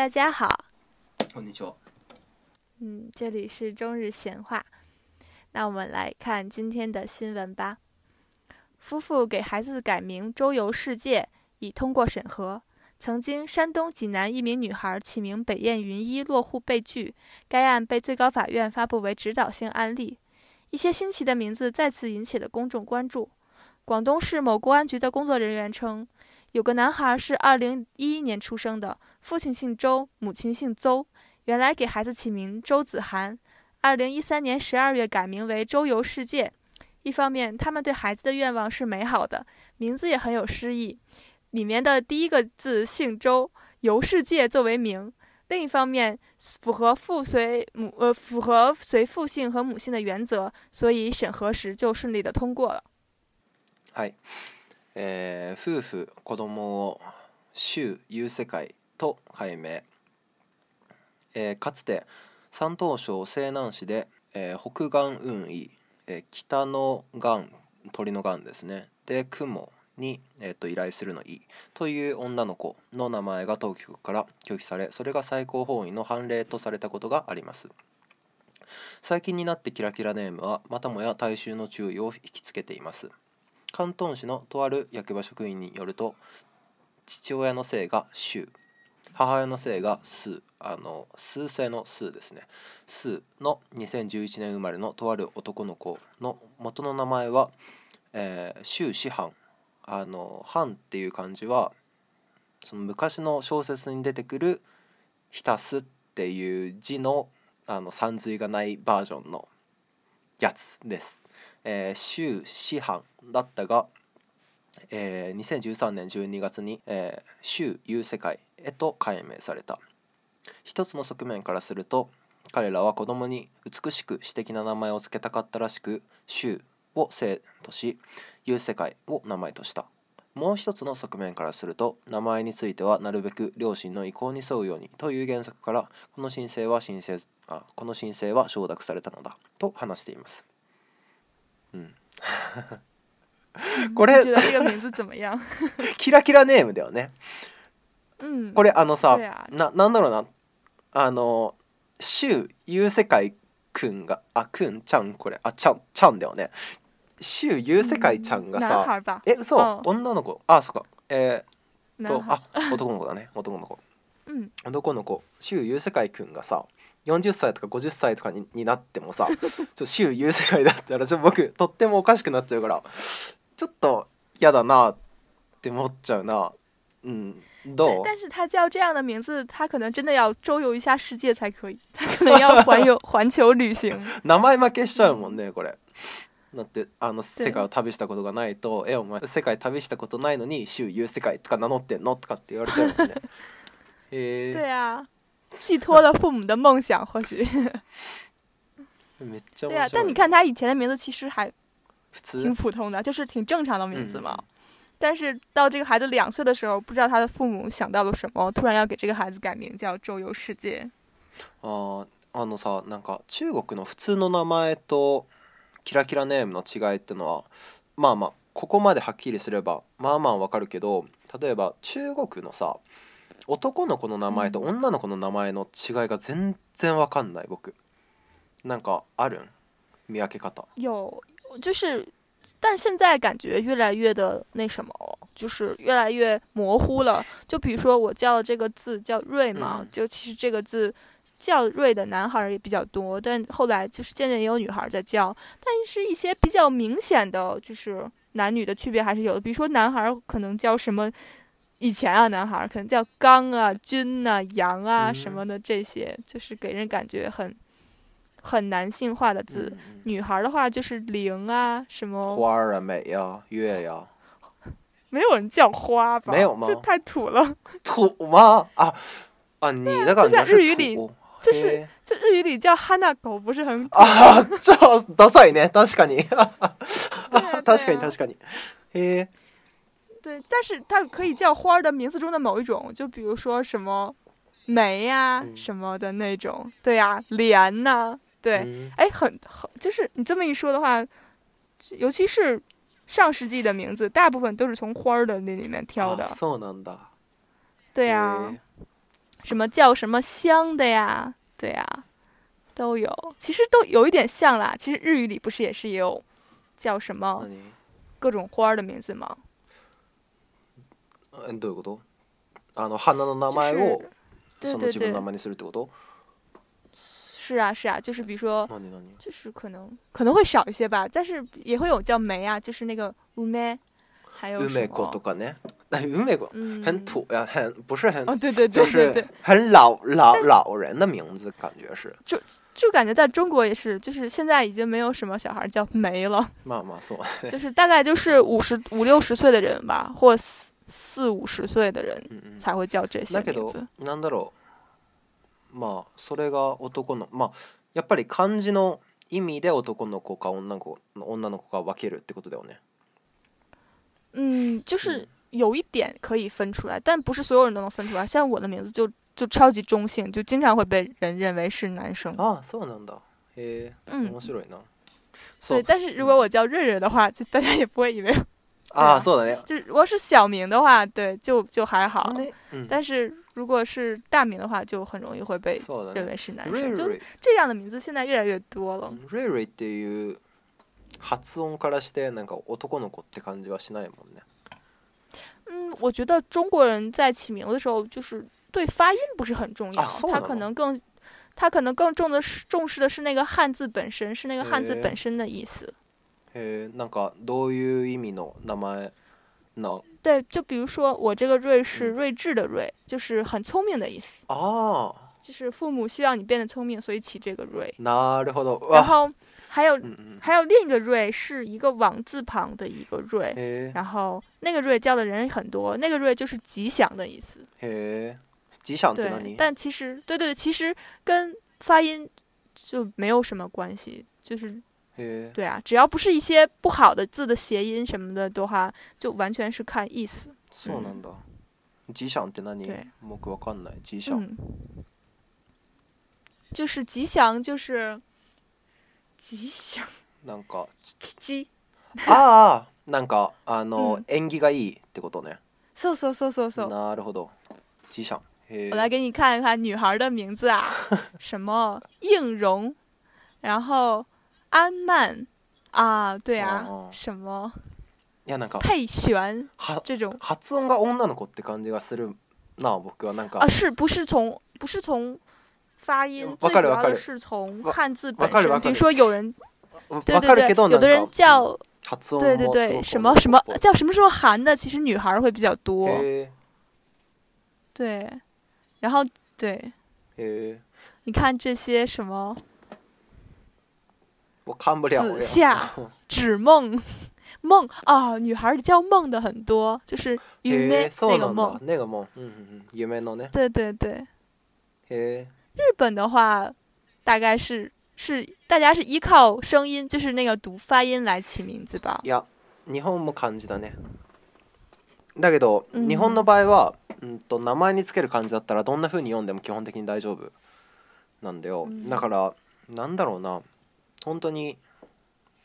大家好，嗯，这里是中日闲话，那我们来看今天的新闻吧。夫妇给孩子改名周游世界已通过审核。曾经，山东济南一名女孩起名“北雁云一”落户被拒，该案被最高法院发布为指导性案例。一些新奇的名字再次引起了公众关注。广东市某公安局的工作人员称。有个男孩是二零一一年出生的，父亲姓周，母亲姓邹。原来给孩子起名周子涵，二零一三年十二月改名为周游世界。一方面，他们对孩子的愿望是美好的，名字也很有诗意，里面的第一个字姓周，游世界作为名。另一方面，符合父随母呃符合随父姓和母姓的原则，所以审核时就顺利的通过了。嗨。えー、夫婦子供を州有世界と改名、えー、かつて山東省西南市で、えー、北岸運移、えー、北の岸鳥の岸ですねで雲に、えーと、依頼するのいという女の子の名前が当局から拒否されそれが最高法院の判例とされたことがあります最近になってキラキラネームはまたもや大衆の注意を引きつけています広東市のとある役場職員によると父親の姓が周母親の姓が数あの数世の数ですね数の2011年生まれのとある男の子の元の名前は、えー、周師範あの藩」っていう漢字はその昔の小説に出てくる「ひたす」っていう字のあの三髄がないバージョンのやつです。えー、州師範だったが、えー、2013年12月に、えー、州有世界へと改名された一つの側面からすると彼らは子供に美しく詩的な名前を付けたかったらしく州を生とし有世界を名前としたもう一つの側面からすると名前についてはなるべく両親の意向に沿うようにという原則からこの申請は申請あこの申請は承諾されたのだと話しています うん。これ キラキラネームだよね。うん、これあのさななんだろうなあの柊優世界くんがあくんちゃんこれあちゃんちゃんだよね柊優世界ちゃんがさ、孩吧？えそうん女の子あそっかえー、とあ男の子だね男の子うん、男の子柊優世界くんがさ40歳とか50歳とかにになってもさ ちょ週優世界だったらちょ僕とってもおかしくなっちゃうからちょっと嫌だなって思っちゃうな。うん、どう 但是他叫这样的名字，他可能真的要周一下世界才可以，他可能要环游 环球旅行。名前負けしちゃうもんね、これ。だってあの世界を旅したことがないと「えお前世界旅したことないのに周遊世界とか名乗ってんの?」とかって言われちゃうもんね。え 寄托了父母的梦想，或许。对呀，但你看他以前的名字其实还挺普通的，就是挺正常的名字嘛。但是到这个孩子两岁的时候，不知道他的父母想到了什么，突然要给这个孩子改名叫“周游世界”。啊，あのさ、なんか中国の普通の名前とキラキラネームの違いってのは、まあまあここまではっきりすれば、まあまあわかるけど、例えば中国のさ。男孩子的名字和女孩子的名字的差异，我完全不懂。有什么区别吗？有，就是，但现在感觉越来越的那什么，就是越来越模糊了。就比如说，我叫这个字叫瑞嘛，就其实这个字叫瑞的男孩也比较多，但后来就是渐渐也有女孩在叫。但是一些比较明显的，就是男女的区别还是有的。比如说，男孩可能叫什么？以前啊，男孩可能叫刚啊、军啊、阳啊什么的，这些就是给人感觉很，很男性化的字。女孩的话就是灵啊什么花啊、美呀、月呀，没有人叫花吧？没有吗？这太土了。土吗？啊啊！你的感觉是土。就像日语里，就是这日语里叫哈那狗不是很啊？这多帅一点，確かに，かに，確かに，確かに，確かに，嘿。但是它可以叫花的名字中的某一种，就比如说什么梅呀、什么的那种，对呀，莲呐，对，哎，很很，就是你这么一说的话，尤其是上世纪的名字，大部分都是从花的那里面挑的，的，对呀，什么叫什么香的呀，对呀，都有，其实都有一点像啦。其实日语里不是也是有叫什么各种花的名字吗？えどういうこと？あの花の名前をその自分の名前にするってこと？是啊是啊，就是比如说，就是可能可能会少一些吧，但是也会有叫梅啊，就是那个乌梅，还有 umeko とかね。那 u m e 很土呀，很不是很？哦对对对对对，很老老老人的名字感觉是。就就感觉在中国也是，就是现在已经没有什么小孩叫梅了。妈妈嗦。就是大概就是五十五六十岁的人吧，或四。四五十岁的人才会叫这些名字。なう、まあそれが男の、まあやっぱり漢字の意味で男の子か女の子女の子か分けるってことだよね。嗯，就是有一点可以分出来，但不是所有人都能分出来。像我的名字就就超级中性，就经常会被人认为是男生。啊，そうなんだ、へえ、面白いな。对，但是如果我叫润润的话，就大家也不会以为。啊，错的那个。就如果是小名的话，对，就就还好。嗯。但是如果是大名的话，就很容易会被认为是男生。瑞瑞这样的名字现在越来越多了。瑞瑞っていう発音からしてなんか男の子って感じはしないもんね。嗯，我觉得中国人在起名的时候，就是对发音不是很重要，他可能更他可能更重的是重视的是那个汉字本身，是那个汉字本身的意思。嘿，なんかどういう意味の名前の？对，就比如说我这个瑞是睿智的睿，就是很聪明的意思。哦。就是父母希望你变得聪明，所以起这个瑞。なるほど。然后还有还有另一个瑞是一个王字旁的一个瑞，然后那个瑞叫的人很多，那个瑞就是吉祥的意思。吉祥的但其实对对对，其实跟发音就没有什么关系，就是。对啊，只要不是一些不好的字的谐音什么的的话，就完全是看意思。吉祥吉祥。就是吉祥，就是吉祥。なんか吉吉 なんかあの縁起がいいってことね。そうそうそうそうそう。なるほど，吉祥。我来给你看一看女孩的名字啊，什么应荣，然后。安曼啊，对啊，什么？呀，配弦这种啊，音，是女の子って感じがするな。是，不是从不是从发音，最主要的是从汉字本身。比如说有人对对对，有的人叫对对对，什么什么叫什么时候韩的，其实女孩会比较多。对，然后对，你看这些什么。我看不了。子夏、梦、梦啊，女孩叫梦的很多，就是那个梦，那个梦，嗯嗯对对对。日本的话，大概是是大家是依靠声音，就是那个读发音来起名字吧。いや、日本も漢字だね。だけど、日本の場合は、うんと名前につける漢字だったらどんな風に読んでも基本的に大丈夫なんだよ。だからなんだろうな。本当に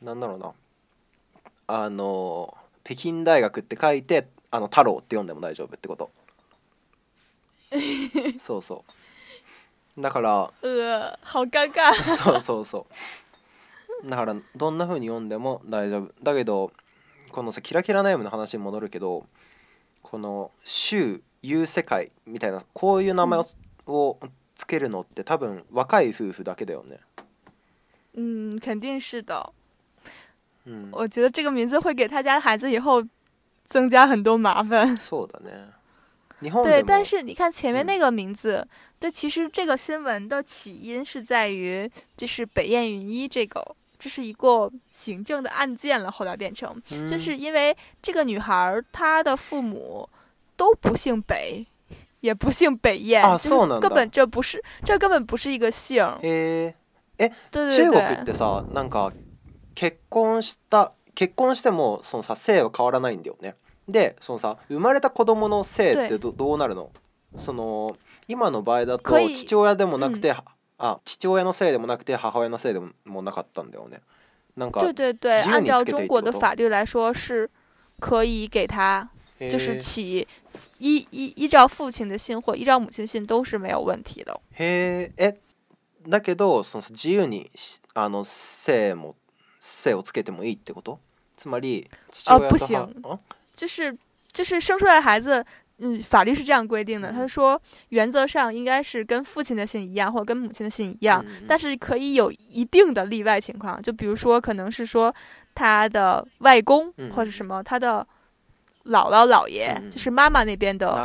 何だろうなあの北京大学って書いてあの太郎って読んでも大丈夫ってこと そうそうだからうわ好尴尬そうそうそうだからどんな風に読んでも大丈夫だけどこのさキラキラネームの話に戻るけどこの「衆」「いう世界」みたいなこういう名前を,、をつけるのって多分若い夫婦だけだよね嗯，肯定是的。嗯，我觉得这个名字会给他家孩子以后增加很多麻烦。对，但是你看前面那个名字，对，其实这个新闻的起因是在于，就是北雁云一这个，这是一个行政的案件了。后来变成，就是因为这个女孩，她的父母都不姓北，也不姓北雁，啊，根本这不是，这根本不是一个姓。诶。え中国ってさなんか結婚した結婚してもそのさ性は変わらないんだよねでそのさ生まれた子供の性ってどどうなるのその今の場合だと父親でもなくて、うん、あ父親のせいでもなくて母親のせいでもなかったんだよねなんか对对对按照中国的法律来说可以给他就是起依依依照父亲的姓或依照母亲姓都是没有问题的。へえ、だけど、その自由にあの姓も姓をつけてもいいってこと？つまり、啊不行，就是就是生出来的孩子，嗯，法律是这样规定的。他说，原则上应该是跟父亲的姓一样，或者跟母亲的姓一样，但是可以有一定的例外情况。就比如说，可能是说他的外公或者什么，他的姥姥姥爷，就是妈妈那边的。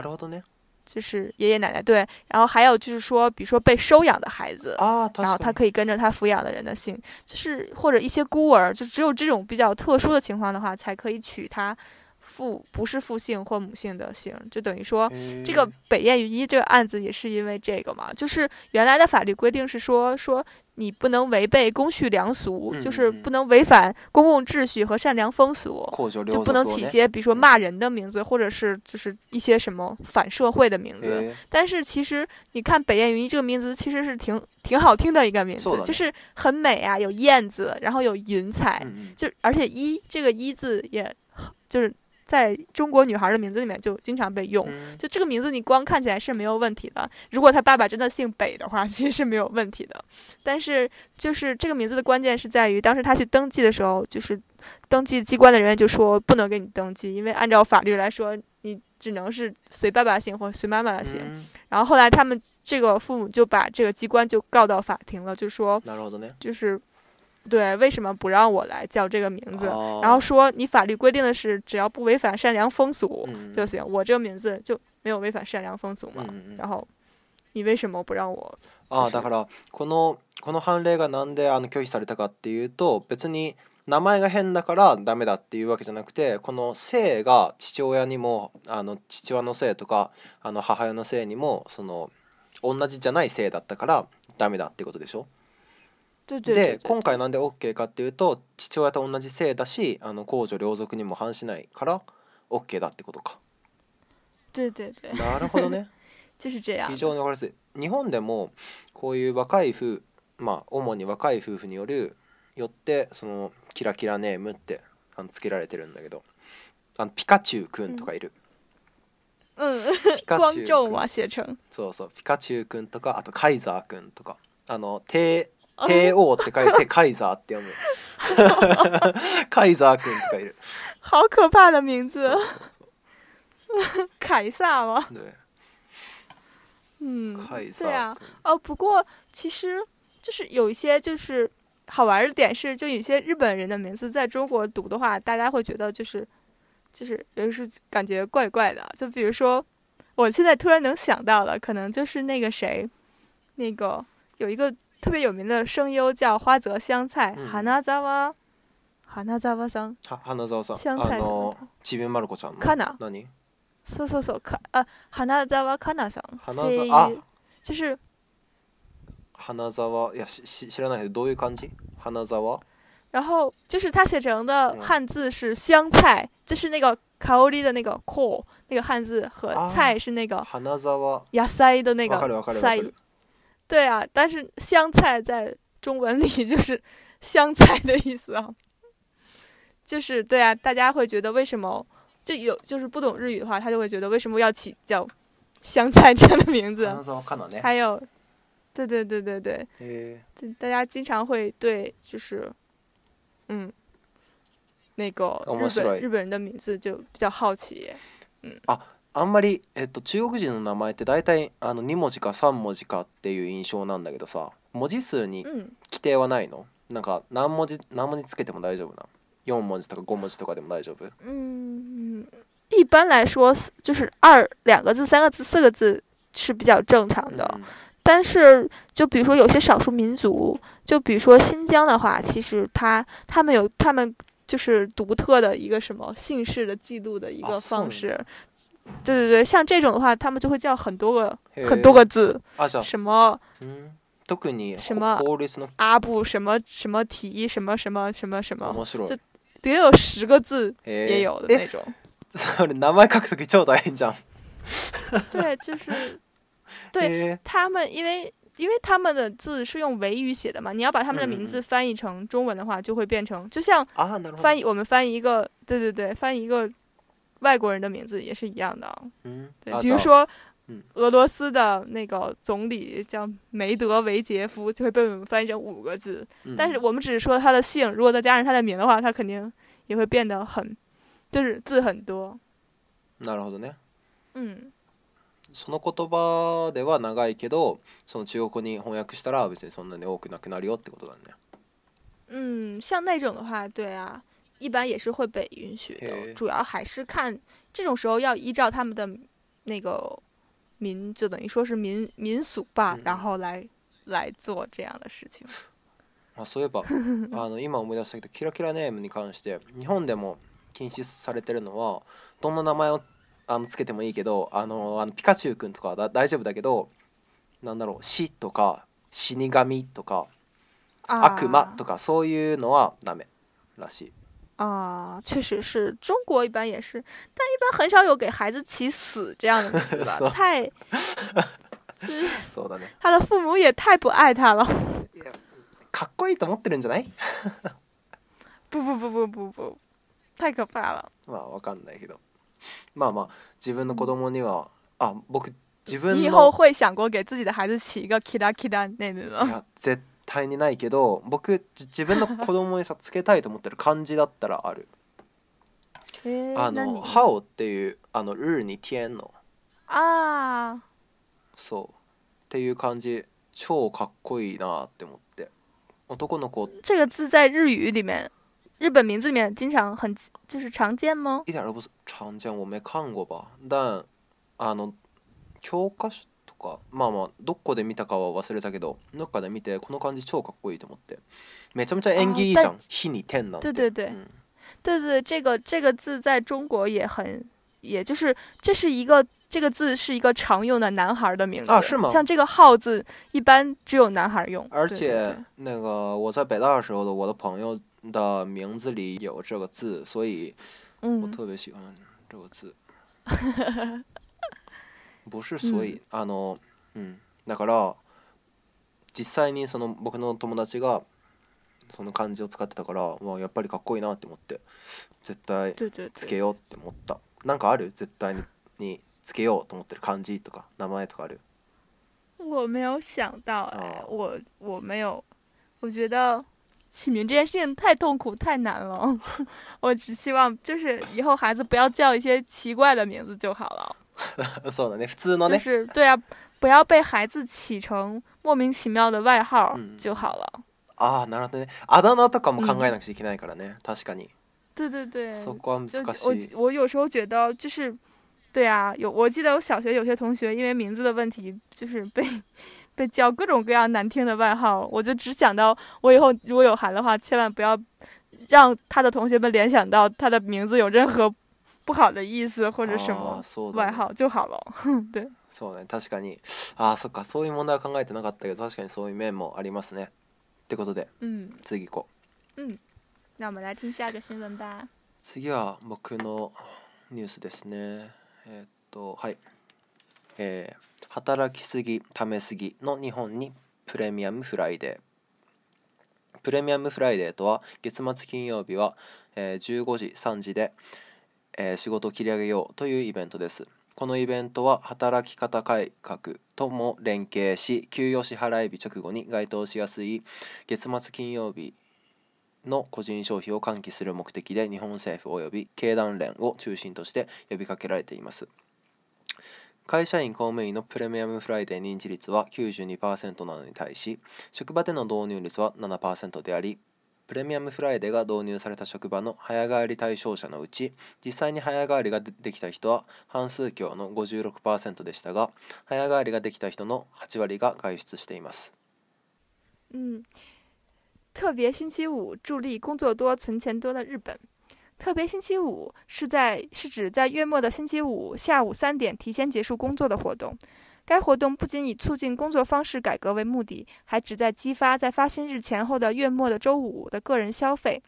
就是爷爷奶奶对，然后还有就是说，比如说被收养的孩子啊，然后他可以跟着他抚养的人的姓，就是或者一些孤儿，就只有这种比较特殊的情况的话，才可以娶她。父不是父姓或母姓的姓，就等于说这个北燕云一这个案子也是因为这个嘛。就是原来的法律规定是说说你不能违背公序良俗，就是不能违反公共秩序和善良风俗，就不能起些比如说骂人的名字，或者是就是一些什么反社会的名字。但是其实你看北燕云一这个名字其实是挺挺好听的一个名字，就是很美啊，有燕子，然后有云彩，就而且一这个一字也，就是。在中国女孩的名字里面就经常被用，就这个名字你光看起来是没有问题的。如果他爸爸真的姓北的话，其实是没有问题的。但是就是这个名字的关键是在于，当时他去登记的时候，就是登记机关的人员就说不能给你登记，因为按照法律来说，你只能是随爸爸姓或随妈妈姓。然后后来他们这个父母就把这个机关就告到法庭了，就说就是。对，为什么不让我来叫这个名字？然后说你法律规定的是只要不违反善良风俗就行，我这个名字就没有违反善良风俗嘛？然后你为什么不让我？啊，だからこのこの判例がなんであの拒否されたかっていうと、別に名前が変だからダメだっていうわけじゃなくて、この姓が父親にもあの父親の姓とかあの母親の姓にもその同じじゃない姓だったからダメだってことでしょ？で今回なんで OK かっていうと父親と同じ姓だしあの公序良俗にも反しないから OK だってことか。对对对なるほどね。非常に分かりやすい。日本でもこういう若い夫まあ主に若い夫婦によるよってそのキラキラネームってあのつけられてるんだけどあのピカチュウくんとかいる。うん、ピカチュウくん そうそうピカチュウくんとかあとカイザーくんとかあの低 k O.，って書いて、カイザーって読む。カイザー君とかいる。好可怕的名字。そうそうそう。カイー对。嗯。对啊。哦，不过其实就是有一些就是好玩的点是，就有些日本人的名字在中国读的话，大家会觉得就是就是就是感觉怪怪的。就比如说，我现在突然能想到的，可能就是那个谁，那个有一个。特别有名的声优叫花泽香菜，花泽花花泽花香，花花泽花香，香菜，那个知变丸子ちゃん嘛，什么？什么？什么？花花泽花香，声优。就是花泽花，呀，知知，知らないけどどういう感じ？花泽花。然后就是他写成的汉字是香菜，就是那个咖喱的那个 call 那个汉字和菜是那个花泽花，野菜的那个菜。对啊，但是香菜在中文里 就是香菜的意思啊，就是对啊，大家会觉得为什么就有就是不懂日语的话，他就会觉得为什么要起叫香菜这样的名字？还有，对对对对对，大家经常会对就是嗯，那个日本日本人的名字就比较好奇，嗯啊。あんまりえっと中国人の名前って大体あの二文字か三文字かっていう印象なんだけどさ、文字数に規定はないの？なんか何文字何文字つけても大丈夫な？四文字とか五文字とかでも大丈夫？嗯，一般来说就是二两个字、三个字、四个字是比较正常的。但是就比如说有些少数民族，就比如说新疆的话，其实他他们有他们就是独特的一个什么姓氏的记录的一个方式。对对对，像这种的话，他们就会叫很多个很多个字，什么，嗯，特什么阿布什么什么提什么什么什么什么，就得有十个字也有的那种。名，对，就是 对他们，因为因为他们的字是用维语写的嘛，你要把他们的名字翻译成中文的话，就会变成就像翻译我们翻译一个，对对对，翻译一个。外国人的名字也是一样的嗯，对，比如说，俄罗斯的那个总理叫梅德韦杰夫，就会被我们翻译成五个字。但是我们只是说他的姓，如果再加上他的名的话，他肯定也会变得很，就是字很多。那嗯，その言葉では長いけど、その中国に翻訳したら別にそんなに多くなくなるよってことだね。嗯，像那种的话，对啊。一般也是会被允许的，主要还是看这种时候要依照他们的那个民，就等于说是民民俗吧，然后来来做这样的事情。あ、そうえば、あの今思い出したけど、キラキラネームに関して、日本でも禁止されてるのは、どんな名前をあのつけてもいいけど、あのあのピカチュウくんとかだ大丈夫だけど、なんだろう、死とか死神とか悪魔とかそういうのはダメらしい。啊，确实是中国一般也是，但一般很少有给孩子起“死”这样的名字吧？太，他的父母也太不爱他了。かっこいいと思ってるんじゃない？不不不不不不，太可怕了。まあわかんないけど、まあまあ自分の子供には、あ、僕自分以后会想过给自己的孩子起一个キ d a k i d ム吗？いや、絶。対にないけど僕自分の子供にさつけたいと思ってる漢字だったらあるあの「ハオ」っていうあの「うに「天」のああそうっていう感じ超かっこいいなって思って男の子这个字在日语里面日本名字里面经常很就是常见吗？一点都不常见，我没看过吧。但あの教科書か，まあどこで見たかは忘れたけど、どっかで見てこの感じ超かっこいいと思って。めちゃめちゃ演技いいじゃん。对对对，对对对，这个这个字在中国也很，也就是这是一个这个字是一个常用的男孩的名字啊？是吗？像这个浩字一般只有男孩用。而且那个我在北大的时候的我的朋友的名字里有这个字，所以我特别喜欢这个字。不是所以、あの、うん、だから実際にその僕の友達がその漢字を使ってたからやっぱりかっこいいなって思って絶対つけようって思ったなんかある絶対につけようと思ってる漢字とか名前とかある我没有想到哎、我我没有，我觉得起名这件事情太痛苦太难了，我只希望就是以后孩子不要叫一些奇怪的名字就好了。そうだね、普通のね。就是对啊，不要被孩子起成莫名其妙的外号就好了。啊，なるほどね。あだ名とかも考えなくちゃいけないからね、確かに。对对对。そこは難しい。我我有时候觉得就是，对啊，有我记得我小学有些同学因为名字的问题，就是被被叫各种各样难听的外号。我就只想到我以后如果有孩子的话，千万不要让他的同学们联想到他的名字有任何。不好的意思或者什么外号就好了。对。そうね、確かに。ああ、そっか、そういう問題は考えてなかったけど、確かにそういう面もありますね。ってことで、次行こう。うん。那我们来听下一个新闻吧。次は僕のニュースですね。えー、っと、はい。えー、働きすぎ、ためすぎの日本にプレミアムフライデー。プレミアムフライデーとは月末金曜日は、えー、15時3時で、えー、仕事を切り上げようというイベントですこのイベントは働き方改革とも連携し給与支払い日直後に該当しやすい月末金曜日の個人消費を喚起する目的で日本政府及び経団連を中心として呼びかけられています会社員公務員のプレミアムフライデー認知率は92%なのに対し職場での導入率は7%でありプレミアムフライデーが導入された職場の早替わり対象者のうち実際に早替わりができた人は半数強の56%でしたが早替わりができた人の8割が外出しています。嗯，特别星期五助力工作多、存钱多的日本。特别星期五是在是指在月末的星期五下午三点提前结束工作的活动。该活动不仅以促进工作方式改革为目的，还旨在激发在发薪日前后的月末的周五的个人消费。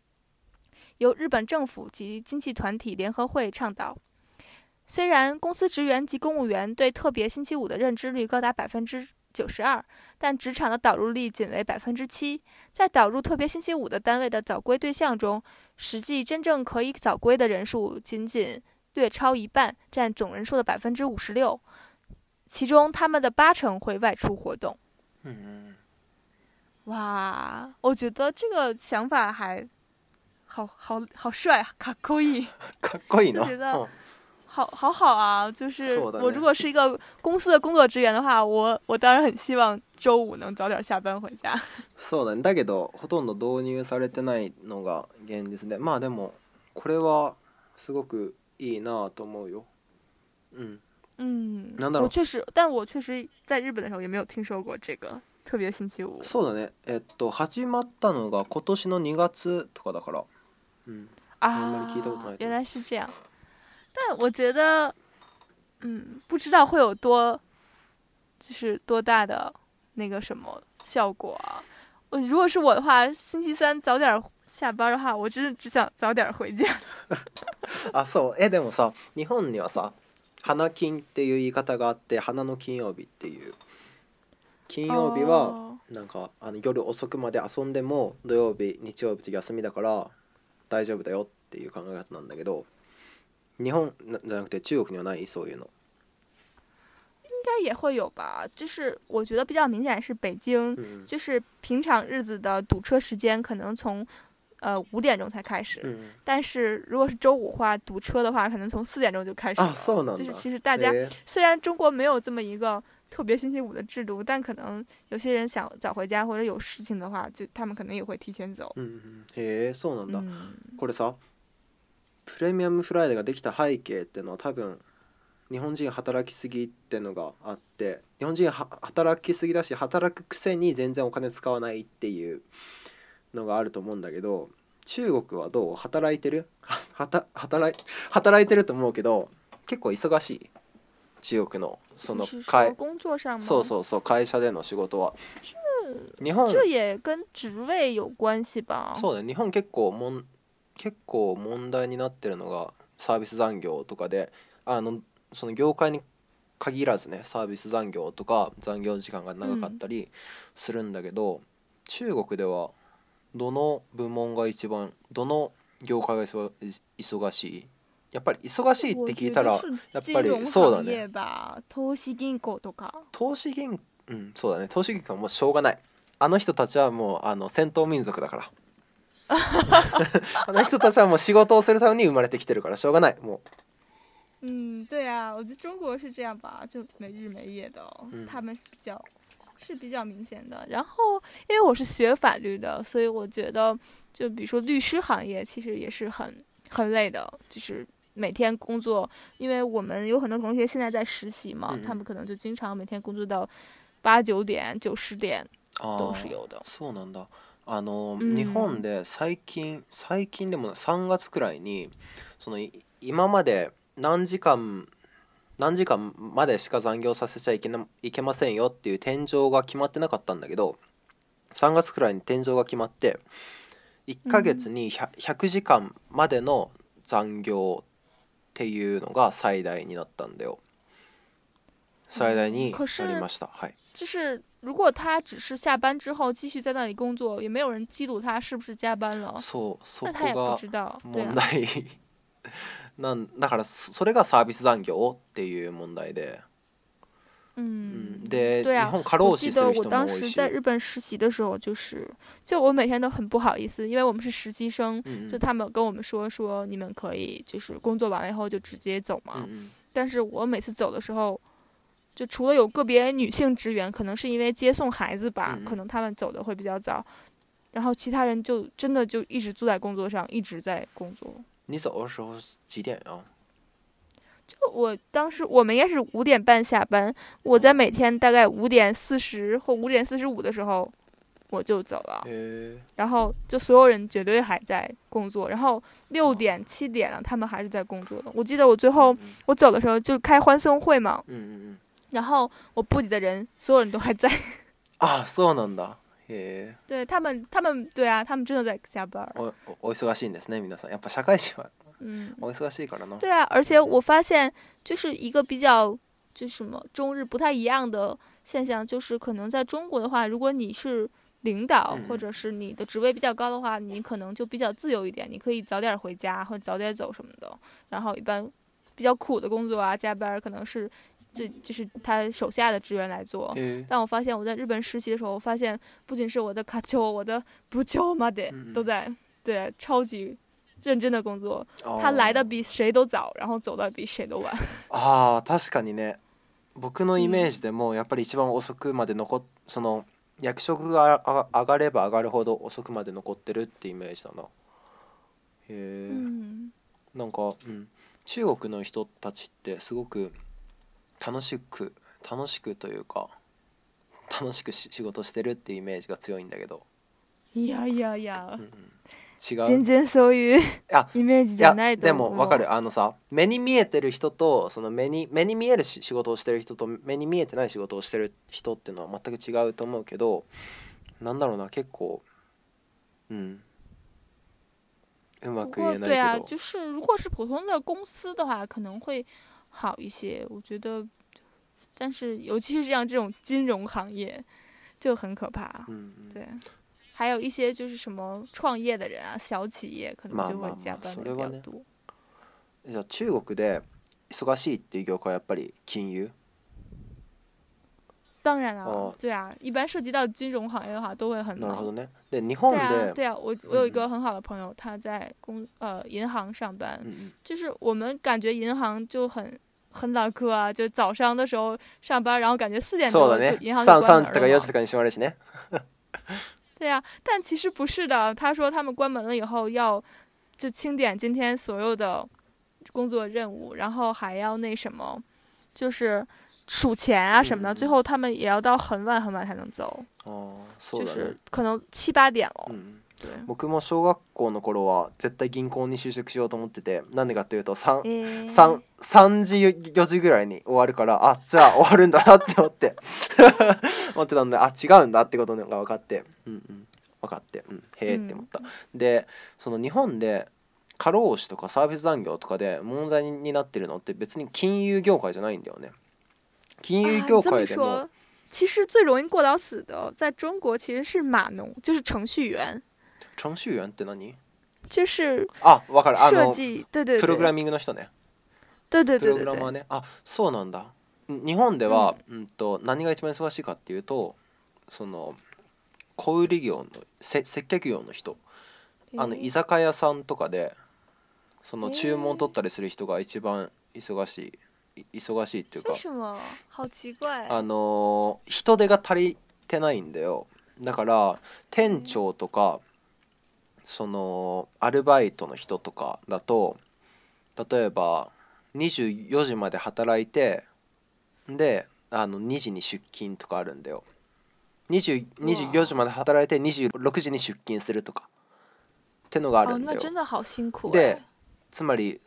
由日本政府及经济团体联合会倡导。虽然公司职员及公务员对特别星期五的认知率高达百分之九十二，但职场的导入率仅为百分之七。在导入特别星期五的单位的早归对象中，实际真正可以早归的人数仅仅略超一半，占总人数的百分之五十六。其中他们的八成会外出活动，嗯，哇，我觉得这个想法还，好好好帅，かっこいい，か っ觉得，好好好啊！就是我如果是一个公司的工作职员的话，我我当然很希望周五能早点下班回家。そうだ。だけどほとんど導入されてないのが現実で、まあでもこれはすごくいいなと思うよ。嗯，我确实，但我确实在日本的时候也没有听说过这个特别星期五。そうだね。えっと、始まったのが今年の2月とかだから。うん。原来是这样。但我觉得，嗯，不知道会有多，就是多大的那个什么效果。呃，如果是我的话，星期三早点下班的话，我真只想早点回家。啊，そう。えでもさ、日本にはさ。花金っていう言い方があって花の金曜日っていう金曜日はなんかあの夜遅くまで遊んでも土曜日日曜日って休みだから大丈夫だよっていう考え方なんだけど日本じゃなくて中国にはないそういうの。应该也会有吧，就是我觉得比较明显是北京，嗯、就是平常日子的堵车时间可能从呃，五点钟才开始，但是如果是周五话，堵车的话，可能从四点钟就开始啊，就是其实大家虽然中国没有这么一个特别星期五的制度，但可能有些人想早回家或者有事情的话，就他们可能也会提前走。嗯嗯，哎，送能到。これさ、プレミアムフレイドができた背景ってうのは、多分日本人働きすぎってのがあって、日本人は働きすぎだし、働く癖に全然お金使わないっていう。のがあると思うんだけど中国はどう働いてる 働い働いてると思うけど結構忙しい中国のその会そうそうそう会社での仕事は日本这也跟职位有关系吧そうね日本結構もん結構問題になってるのがサービス残業とかであのその業界に限らずねサービス残業とか残業時間が長かったりするんだけど、中国ではどの部門が一番どの業界が忙しいやっぱり忙しいって聞いたらやっぱりそうだね投資銀行とか投資銀うんそうだね投資銀行はもうしょうがないあの人たちはもうあの戦闘民族だから あの人たちはもう仕事をするために生まれてきてるからしょうがないもう。ん 对啊，我中国是这样吧，就日夜的、他们是比较是比较明显的。然后，因为我是学法律的，所以我觉得，就比如说律师行业，其实也是很很累的，就是每天工作。因为我们有很多同学现在在实习嘛，他们可能就经常每天工作到八九点、九十点。的。そうなんだ。あの日本で最近最近でも三月くらいにその今まで何時間何時間までしか残業させちゃいけないけませんよっていう天井が決まってなかったんだけど3月くらいに天井が決まって1ヶ月に 100,、うん、100時間までの残業っていうのが最大になったんだよ。最大になりました。はい。就是如果他只是下班之后继续在那里工作，也没有人记录他是不是加班了。そう、そこが問題。なんだからそれがサービス残業っていう問題で。嗯。で对啊。我记得我当时在日本实习的时候，就是就我每天都很不好意思，因为我们是实习生，就他们跟我们说说你们可以就是工作完了以后就直接走嘛。嗯。但是我每次走的时候，就除了有个别女性职员，可能是因为接送孩子吧，可能他们走的会比较早。然后其他人就真的就一直坐在工作上，一直在工作。你走的时候几点呀？就我当时，我们应该是五点半下班。我在每天大概五点四十或五点四十五的时候，我就走了。然后就所有人绝对还在工作。然后六点、七点了，他们还是在工作的。我记得我最后我走的时候就开欢送会嘛。然后我部里的人，所有人都还在。啊，所有的。对他们，他们对啊，他们真的在加班。お、忙しいですね、皆さん。やっぱ社会人は、忙しいから对啊，而且我发现就是一个比较就是什么中日不太一样的现象，就是可能在中国的话，如果你是领导或者是你的职位比较高的话，你可能就比较自由一点，你可以早点回家或者早点走什么的。然后一般。比较苦的工作啊，加班可能是，这就是他手下的职员来做。嗯。但我发现我在日本实习的时候，发现不仅是我的卡丘，我的不丘嘛的都在对超级认真的工作。哦。他来的比谁都早，然后走的比谁都晚。啊，確かにね。僕のイメージでもやっぱり一番遅くまで残その役職が上がれば上がるほど遅くまで残ってるってイメージだな。へえ。なんか、うん。中国の人たちってすごく楽しく楽しくというか楽しく仕事してるっていうイメージが強いんだけどいやいやいや、うん違う全然そういう イメージじゃないとでもわかるあのさ目に見えてる人とその目に目に見える仕事をしてる人と目に見えてない仕事をしてる人っていうのは全く違うと思うけどなんだろうな結構うん不过，对啊，就是如果是普通的公司的话，可能会好一些，我觉得。但是，尤其是像这种金融行业，就很可怕。嗯对。还有一些就是什么创业的人啊，小企业可能就会加班较多。じゃ中国で忙しいっていう業界やっぱり金融。当然啊，对啊，一般涉及到金融行业的话，都会很忙。对日本对啊，我我有一个很好的朋友，他在工呃银行上班，就是我们感觉银行就很很老客啊，就早上的时候上班，然后感觉四点就银行就关门了。对呀，但其实不是的，他说他们关门了以后要就清点今天所有的工作任务，然后还要那什么，就是。数钱啊什么的，嗯、最后他们也要到很晚很晚才能走。哦、啊、就是可能七八点了。嗯僕も小学校の頃は絶対銀行に就職しようと思っててなんでかというと 3,、三三 3, 時4時ぐらいに終わるからあじゃあ終わるんだなって思って 思ってたんであ違うんだってことが分かって、うんうん、分かって、うん、へえって思った。うん、でその日本で過労死とかサービス残業とかで問題になってるのって別に金融業界じゃないんだよね。金融教会でも。其实最容易过劳死的，在中国其实是码农，就是程序员。程序员就是かる。对对プログラミングの人ね。对对对对。プログラマーね。あ、そうなんだ。日本では、うん、と何が一番忙しいかっていうと、その小売業のせ接客業の人、あの居酒屋さんとかで、その注文取ったりする人が一番忙しい。忙しいっていうかあの人手が足りてないんだよだから店長とかそのアルバイトの人とかだと例えば24時まで働いてであの2時に出勤とかあるんだよ2 24時まで働いて26時に出勤するとかってのがあるんだよでつまり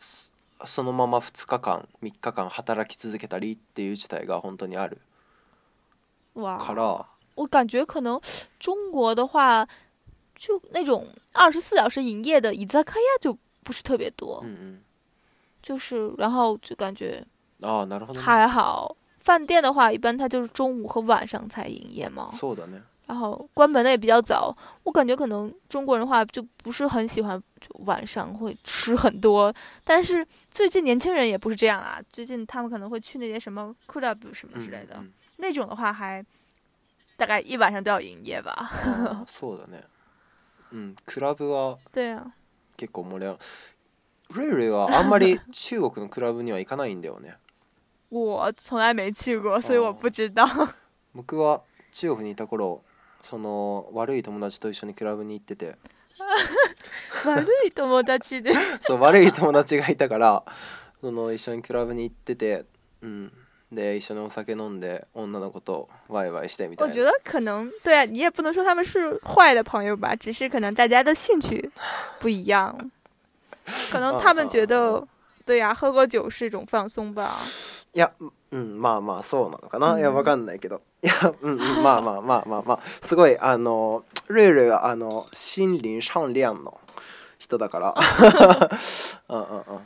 そのまま2日間3日間働き続けたりっていう事態が本当にあるから、我感觉可能中国的话，就那种二十四小时营业的伊兹卡亚就不是特别多，嗯嗯，就是然后就感觉啊，なるほど。还好，饭店的话一般它就是中午和晚上才营业嘛。そうだね。然后关门的也比较早，我感觉可能中国人的话就不是很喜欢晚上会吃很多，但是最近年轻人也不是这样啦，最近他们可能会去那些什么 club 什么之类的，那种的话还大概一晚上都要营业吧。そうだね。うん、は。对啊。結構もれ、ルはあんまり 中国のクラブには行かないんだよね。我从来没去过，所以我不知道。僕は中国にいた頃。その悪い友達と一緒にクラブに行ってて 悪い友達で そう悪い友達がいたからその一緒にクラブに行ってて、うん、で一緒にお酒飲んで女の子とワイワイしてみたいな。我觉得可能对你也不能说他们是坏的朋友吧，只是可能大家的兴趣不一样，可能他们觉得，对呀、喝喝酒是一种放松吧。いや、うんまあまあそうなのかな、うん、いやわかんないけどいやうん、まあまあまあまあまあすごいあのルールはあの森林上量の人だから うんうんうんまあ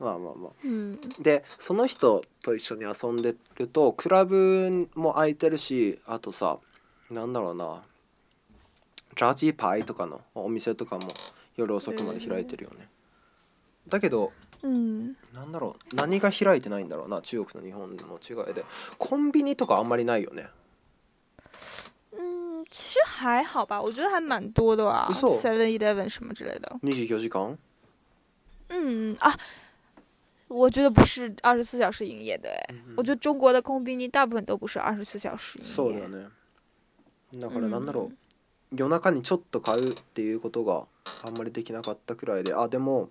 まあまあ、うん、でその人と一緒に遊んでるとクラブも空いてるしあとさなんだろうなジャージーパイとかのお店とかも夜遅くまで開いてるよね、えー、だけどうん、なんだろう何が開いてないんだろうな中国と日本の違いでコンビニとかあんまりないよねう其实还好吧，我觉得还蛮多的啊，Seven Eleven 什么之类的。二十時間？嗯あ我觉得不是二十四小时营业的哎、嗯嗯，我觉得中国的コンビニ大部分都不是二十小时营业。そうだね。だからなんだろう、うん、夜中にちょっと買うっていうことがあんまりできなかったくらいで、あでも。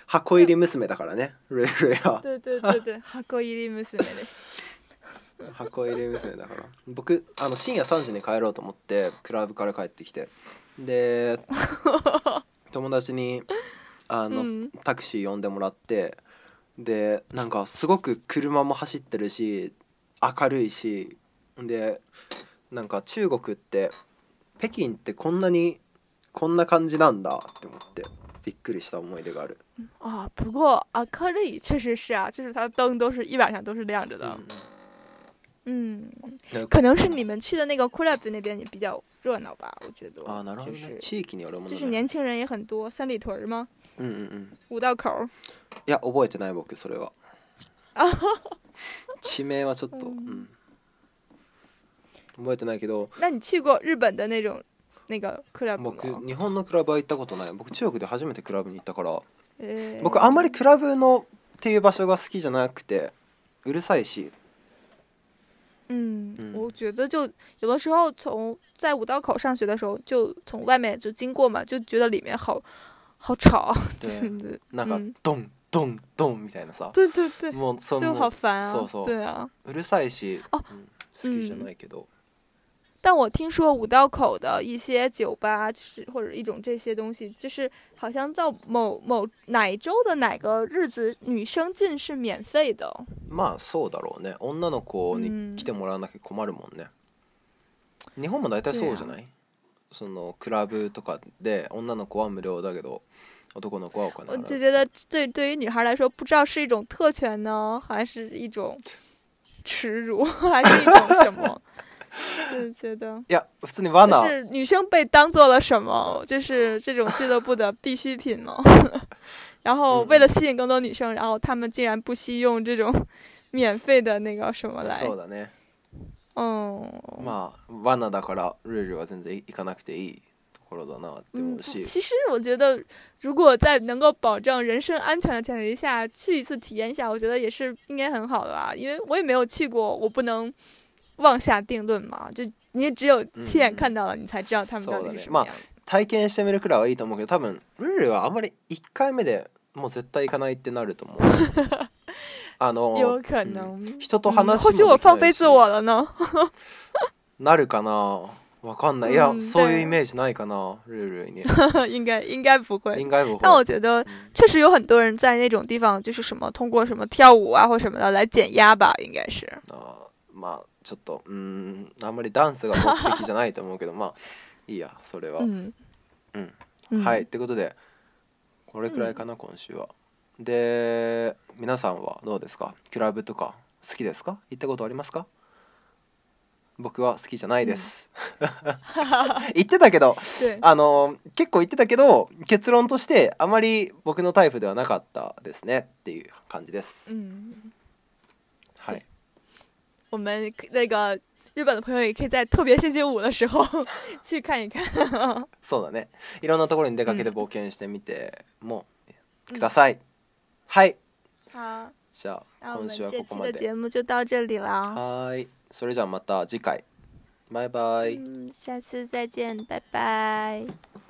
箱入り娘だからねルレルレは箱入り娘です 箱入り娘だから僕あの深夜3時に帰ろうと思ってクラブから帰ってきてで 友達にあの、うん、タクシー呼んでもらってでなんかすごく車も走ってるし明るいしでなんか中国って北京ってこんなにこんな感じなんだって思って啊，不过啊，柯里确实是啊，就是它灯都是一晚上都是亮着的。嗯，可能是你们去的那个库拉比那边也比较热闹吧，我觉得。啊，なるほど。就是年轻人也很多，三里屯吗？嗯嗯嗯。五道口。いや、覚えてない僕それは。あ 地名はちょっと、覚えてないけど。那你去过日本的那种？なんかクラブ僕日本のクラブは行ったことない僕中国で初めてクラブに行ったから、えー、僕あんまりクラブのっていう場所が好きじゃなくてうるさいし嗯，我觉得就有的时候从在五道口上学的时候，就从外面就经过嘛，就觉得里面好 好吵。那个咚咚咚みたいなさ。对对对。うん、就好烦啊。うん、う。对啊。うるさいし、哦、好きじゃないけど。但我听说五道口的一些酒吧，就是或者一种这些东西，就是好像在某某哪一周的哪个日子，女生进是免费的。まあそうだろうね。女の子に来てもらわなきゃ困るもんね。日本も大体そうじゃない？そのクラブとかで女の子は無料だけど、男の子はお金。我就觉得，对对于女孩来说，不知道是一种特权呢，还是一种耻辱，还是一种什么？就是觉得呀，是你忘了，是女生被当做了什么，就是这种俱乐部的必需品吗？然后为了吸引更多女生，然后他们竟然不惜用这种免费的那个什么来。嗯。まあ、ナだからルールは全然かなくていいところだなって思うし。其实我觉得，如果在能够保证人身安全的前提下去一次体验一下，我觉得也是应该很好的吧。因为我也没有去过，我不能。妄下定论嘛，就你只有亲眼看到了，你才知道他们到底是什么样。体験してみるくらいはいいと思うけど、多分ルルはあまり回目でもう絶対行かないってなると思う。あの、有可能。人と話或许我放飞自我了呢。なるかな、わかんない。いや、そういうイメージないかな、ルルに。应该应该不会。应该不会。但我觉得确实有很多人在那种地方，就是什么通过什么跳舞啊或什么的来减压吧，应该是。ちょっとうんあんまりダンスが目的じゃないと思うけど まあいいやそれは、うん、うん、はいってことでこれくらいかな、今週はで皆さんはどうですかクラブとか好きですか行ったことありますか僕は好きじゃないです、うん、言 ってたけどあの結構言ってたけど結論としてあまり僕のタイプではなかったですねっていう感じです、うん、はい我们那个日本の朋友也可以在特別星期五的時候 去看一看そうだね。いろんなところに出かけて冒険してみてもください。はい。好。じゃあ今週はここまで。节目就到这里了。はい。それじゃあまた次回。バイバイ。下次再见，拜拜。